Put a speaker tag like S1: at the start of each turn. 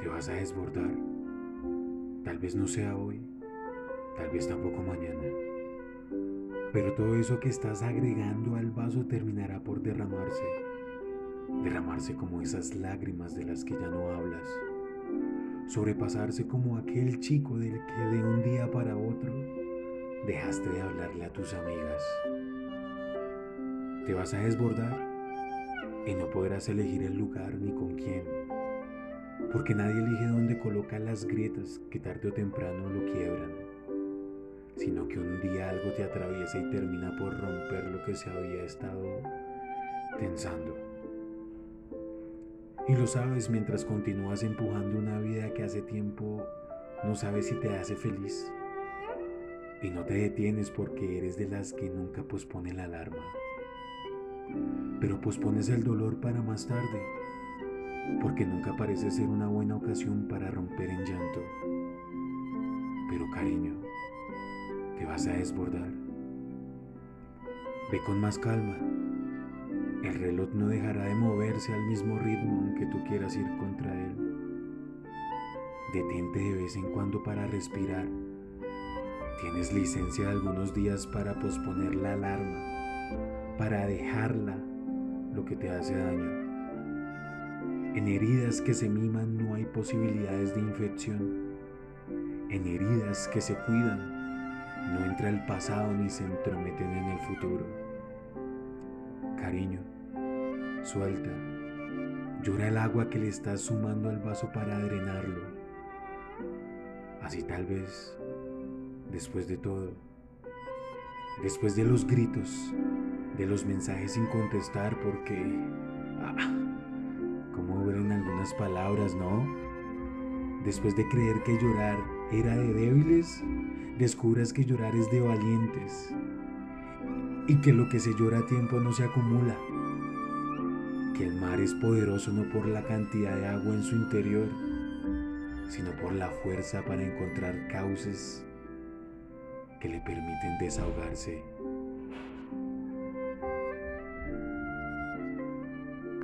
S1: te vas a desbordar. Tal vez no sea hoy, tal vez tampoco mañana. Pero todo eso que estás agregando al vaso terminará por derramarse. Derramarse como esas lágrimas de las que ya no hablas. Sobrepasarse como aquel chico del que de un día para otro dejaste de hablarle a tus amigas. Te vas a desbordar y no podrás elegir el lugar ni con quién. Porque nadie elige dónde coloca las grietas que tarde o temprano lo quiebran sino que un día algo te atraviesa y termina por romper lo que se había estado tensando. Y lo sabes mientras continúas empujando una vida que hace tiempo no sabes si te hace feliz. Y no te detienes porque eres de las que nunca pospone la alarma. Pero pospones el dolor para más tarde, porque nunca parece ser una buena ocasión para romper en llanto. Pero cariño, te vas a desbordar. Ve con más calma. El reloj no dejará de moverse al mismo ritmo aunque tú quieras ir contra él. Detente de vez en cuando para respirar. Tienes licencia de algunos días para posponer la alarma, para dejarla lo que te hace daño. En heridas que se miman no hay posibilidades de infección. En heridas que se cuidan no entra el pasado ni se entrometen en el futuro. Cariño, suelta. Llora el agua que le estás sumando al vaso para drenarlo. Así tal vez, después de todo, después de los gritos, de los mensajes sin contestar porque... Ah, como en algunas palabras, ¿no? Después de creer que llorar era de débiles, descubras que llorar es de valientes y que lo que se llora a tiempo no se acumula, que el mar es poderoso no por la cantidad de agua en su interior, sino por la fuerza para encontrar cauces que le permiten desahogarse